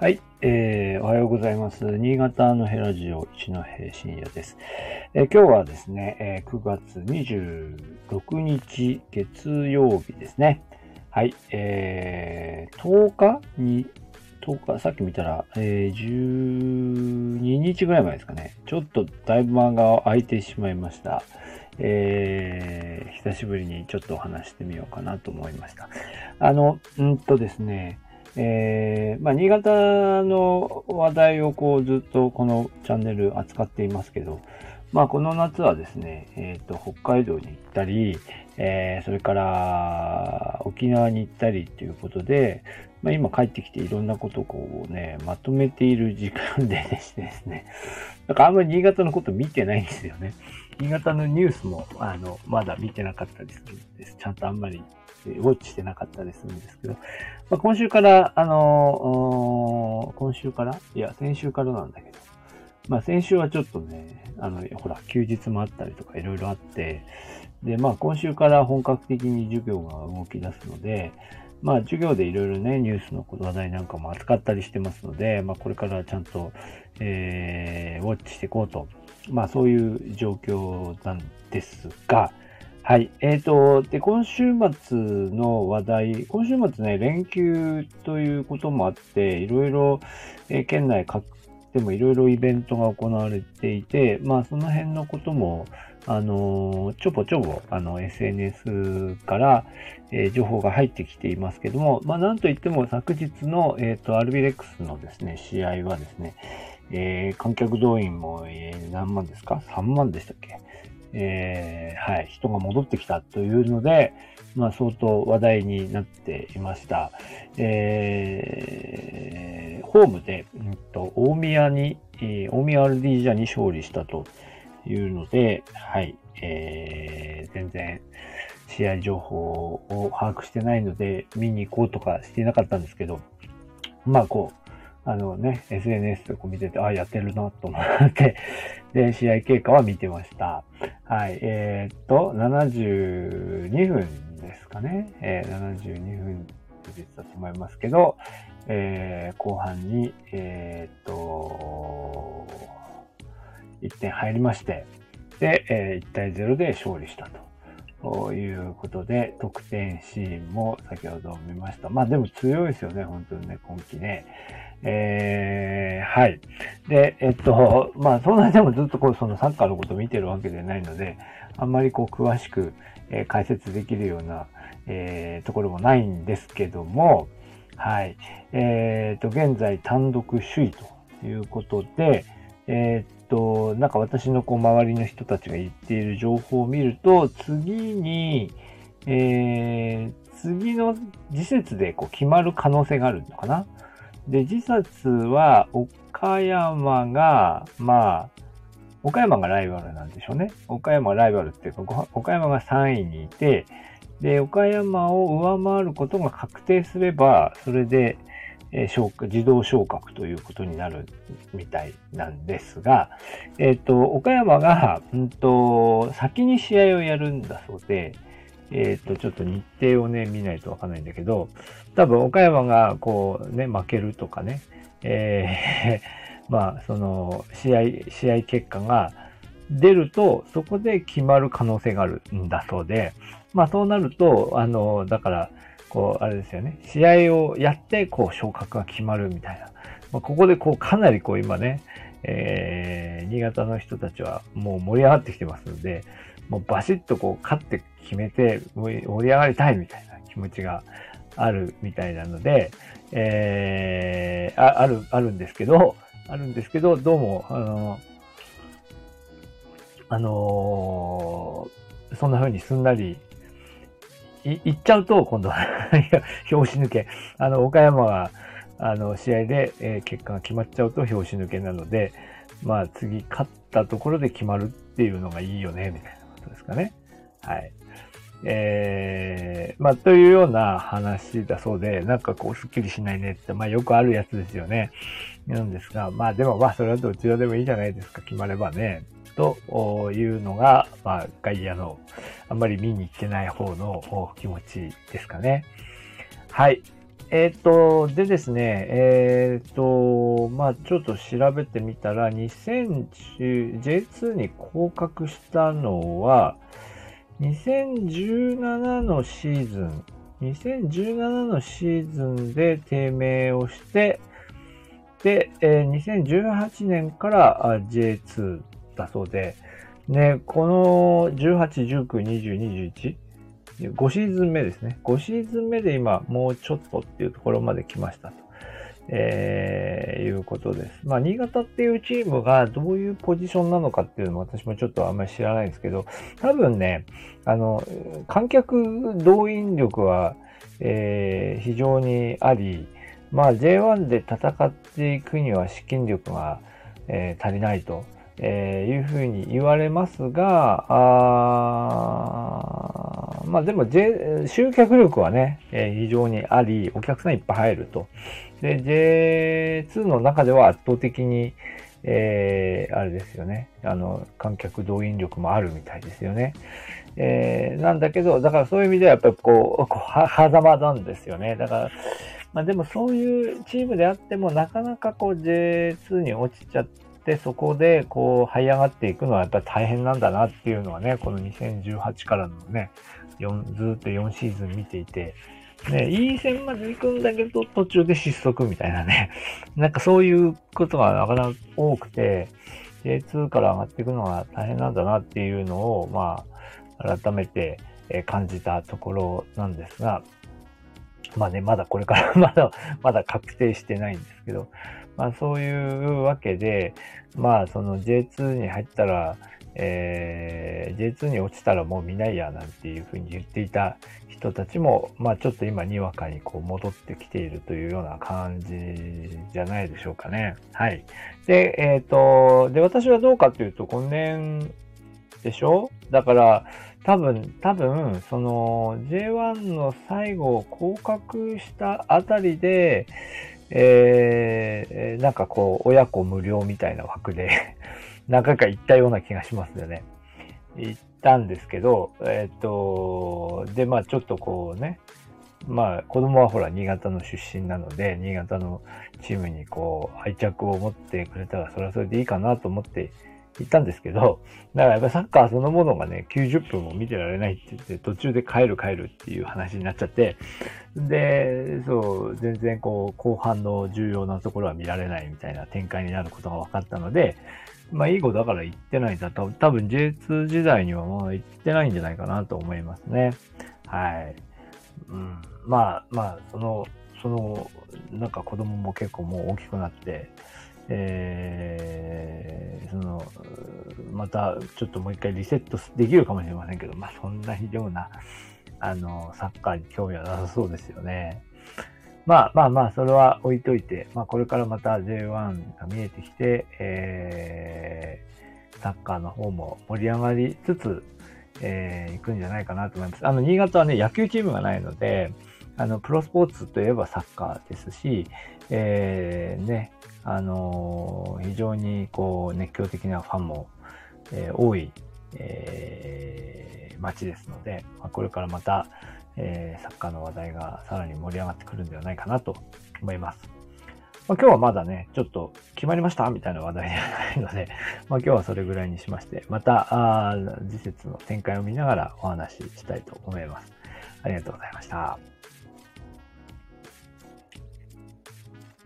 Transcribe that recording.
はい、えー、おはようございます。新潟のヘラジオ一戸深夜です。えー、今日はですね、えー、9月26日月曜日ですね。はい、えー、10日に、10日、さっき見たら、えー、12日ぐらい前ですかね。ちょっとだいぶ漫画を空いてしまいました。えー、久しぶりにちょっとお話してみようかなと思いました。あの、うんとですね、えー、まあ、新潟の話題をこうずっとこのチャンネル扱っていますけど、まあ、この夏はですね、えっ、ー、と、北海道に行ったり、えー、それから沖縄に行ったりっていうことで、まあ、今帰ってきていろんなことをこうね、まとめている時間でですね、なんかあんまり新潟のこと見てないんですよね。新潟のニュースも、あの、まだ見てなかったりするんです。ちゃんとあんまりえウォッチしてなかったりするんですけど、まあ、今週から、あの、今週から？いや、先週からなんだけど、まあ先週はちょっとね、あの、ほら、休日もあったりとかいろいろあって、で、まあ今週から本格的に授業が動き出すので、まあ授業でいろいろね、ニュースの話題なんかも扱ったりしてますので、まあこれからちゃんと、えー、ウォッチしていこうと、まあそういう状況なんですが、はい。えっ、ー、と、で、今週末の話題、今週末ね、連休ということもあって、いろいろ、えー、県内各でもいろいろイベントが行われていて、まあその辺のことも、あのちょぼちょぼ、あの、SNS から、えー、情報が入ってきていますけども、まあなんといっても昨日の、えっ、ー、と、アルビレックスのですね、試合はですね、えー、観客動員も、えー、何万ですか ?3 万でしたっけ？えー、はい、人が戻ってきたというので、まあ、相当話題になっていました。えー、ホームで、うんと、大宮に、え大宮アルディージャに勝利したというので、はい、えー、全然試合情報を把握してないので、見に行こうとかしていなかったんですけど、まあ、こう、あのね、SNS とか見てて、あ、やってるなと思って、で、試合経過は見てました。はい、えー、っと、72分ですかね。えー、72分出てたと思いますけど、えー、後半に、えー、っと、1点入りまして、で、えー、1対0で勝利したと。ということで、得点シーンも先ほど見ました。まあでも強いですよね、本当にね、今季ね。えー、はい。で、えっと、まあそんなでもずっとこう、そのサッカーのこと見てるわけではないので、あんまりこう、詳しく、えー、解説できるような、えー、ところもないんですけども、はい。えっ、と、現在単独首位ということで、えっ、と、なんか私のこう周りの人たちが言っている情報を見ると、次に、えー、次の次節でこう決まる可能性があるのかな？で、次節は岡山が、まあ、岡山がライバルなんでしょうね。岡山ライバルっていうか、岡山が3位にいて、で、岡山を上回ることが確定すれば、それで、えー、自動昇格ということになるみたいなんですが、えっ、ー、と、岡山が、うんと、先に試合をやるんだそうで、えっ、ー、と、ちょっと日程をね、見ないとわかんないんだけど、多分岡山がこうね、負けるとかね、えー、まあ、その、試合、試合結果が出ると、そこで決まる可能性があるんだそうで、まあそうなると、あの、だから、こう、あれですよね。試合をやって、こう、昇格が決まるみたいな。まあ、ここで、こう、かなりこう、今ね、えー、新潟の人たちはもう盛り上がってきてますので、もうバシッとこう、勝って決めて盛り上がりたいみたいな気持ちがあるみたいなので、えー、あある、あるんですけど、あるんですけど、どうも、あの、あのー、そんな風にすんなり、行っちゃうと、今度は 表紙抜け。あの、岡山が、あの、試合で、えー、結果が決まっちゃうと表紙抜けなので、まあ、次、勝ったところで決まるっていうのがいいよね、みたいなことですかね。はい。えー、まあ、というような話だそうで、なんかこう、すっきりしないねって、まあ、よくあるやつですよね。なんですが、まあ、でもまあ、それはどちらでもいいじゃないですか、決まればね。というのが、まあ、外野の、あんまり見に行ってない方の気持ちですかね。はい。えっ、と、でですね、えっ、と、まあちょっと調べてみたら、2010、J2 に降格したのは、2017のシーズン、2017のシーズンで低迷をして、で、えー、2018年から J2 だそうで、ね、この18、19、20、21、5シーズン目ですね。5シーズン目で今、もうちょっとっていうところまで来ましたと。えー、いうことです。まあ、新潟っていうチームがどういうポジションなのかっていうのも私もちょっとあんまり知らないんですけど、多分ね、あの、観客動員力は、えー、非常にあり、まあ、J1 で戦っていくには資金力が、えー、足りないと。えー、いうふうに言われますが、あまあでも、J、集客力はね、えー、非常にあり、お客さんいっぱい入ると。で、J2 の中では圧倒的に、えー、あれですよね。あの、観客動員力もあるみたいですよね。えー、なんだけど、だからそういう意味ではやっぱりこう、こうは、狭間なんですよね。だから、まあでもそういうチームであっても、なかなかこう J2 に落ちちゃって、で、そこで、こう、這い上がっていくのはやっぱり大変なんだなっていうのはね、この2018からのね、4ずっと4シーズン見ていて、ね、いい線まで行くんだけど、途中で失速みたいなね。なんかそういうことがなかなか多くて、J2 から上がっていくのが大変なんだなっていうのを、まあ、改めて感じたところなんですが、まあね、まだこれから まだ、まだ確定してないんですけど、まあそういうわけで、まあその J2 に入ったら、えー、J2 に落ちたらもう見ないやなんていうふうに言っていた人たちも、まあちょっと今にわかにこう戻ってきているというような感じじゃないでしょうかね。はい。で、えっ、ー、と、で、私はどうかというと、今年でしょ？だから、多分、多分、その J1 の最後を降格したあたりで、えー、なんかこう、親子無料みたいな枠で 何回か行ったような気がしますよね。行ったんですけど、えっ、ー、と、で、まあちょっとこうね、まあ子供はほら新潟の出身なので、新潟のチームにこう愛着を持ってくれたらそれはそれでいいかなと思って行ったんですけど、だからやっぱサッカーそのものがね、90分も見てられないって言って、途中で帰る帰るっていう話になっちゃって、で、そう、全然こう、後半の重要なところは見られないみたいな展開になることが分かったので、まあ、いい子だから行ってないんだと、多分 J2 時代にはもう行ってないんじゃないかなと思いますね。はい。うん。まあ、まあ、その、その、なんか子供も結構もう大きくなって、えー、その、またちょっともう一回リセットできるかもしれませんけど、まあそんな非常な、あの、サッカーに興味はなさそうですよね。まあまあまあ、それは置いといて、まあこれからまた J1 が見えてきて、えー、サッカーの方も盛り上がりつつ、えー、行くんじゃないかなと思います。あの、新潟はね、野球チームがないので、あの、プロスポーツといえばサッカーですし、えー、ね、あのー、非常にこう、熱狂的なファンも、えー、多い、えー、街ですので、まあ、これからまた、えー、サッカーの話題がさらに盛り上がってくるんではないかなと思います。まあ、今日はまだね、ちょっと決まりましたみたいな話題ではないので、まあ、今日はそれぐらいにしまして、また、あ次節の展開を見ながらお話ししたいと思います。ありがとうございました。